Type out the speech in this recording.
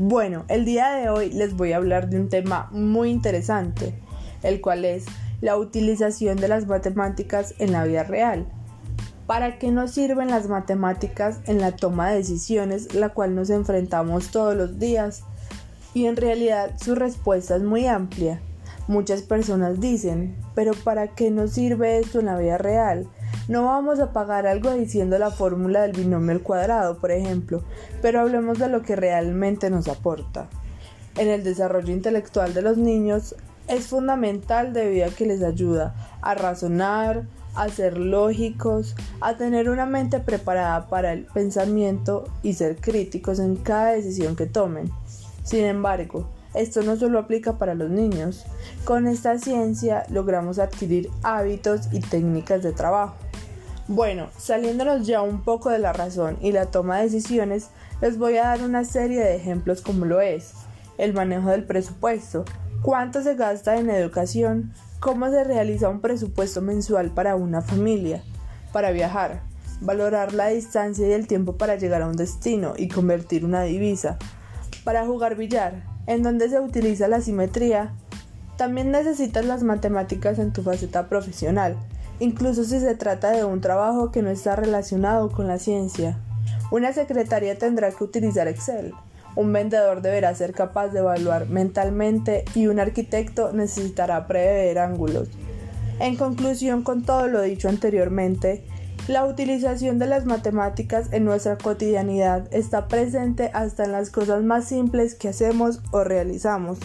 Bueno, el día de hoy les voy a hablar de un tema muy interesante, el cual es la utilización de las matemáticas en la vida real. ¿Para qué nos sirven las matemáticas en la toma de decisiones, la cual nos enfrentamos todos los días? Y en realidad su respuesta es muy amplia. Muchas personas dicen, pero ¿para qué nos sirve esto en la vida real? No vamos a pagar algo diciendo la fórmula del binomio al cuadrado, por ejemplo, pero hablemos de lo que realmente nos aporta. En el desarrollo intelectual de los niños es fundamental debido a que les ayuda a razonar, a ser lógicos, a tener una mente preparada para el pensamiento y ser críticos en cada decisión que tomen. Sin embargo, esto no solo aplica para los niños. Con esta ciencia logramos adquirir hábitos y técnicas de trabajo. Bueno, saliéndonos ya un poco de la razón y la toma de decisiones, les voy a dar una serie de ejemplos como lo es el manejo del presupuesto, cuánto se gasta en educación, cómo se realiza un presupuesto mensual para una familia, para viajar, valorar la distancia y el tiempo para llegar a un destino y convertir una divisa, para jugar billar, en donde se utiliza la simetría. También necesitas las matemáticas en tu faceta profesional, incluso si se trata de un trabajo que no está relacionado con la ciencia. Una secretaria tendrá que utilizar Excel, un vendedor deberá ser capaz de evaluar mentalmente y un arquitecto necesitará prever ángulos. En conclusión con todo lo dicho anteriormente, la utilización de las matemáticas en nuestra cotidianidad está presente hasta en las cosas más simples que hacemos o realizamos.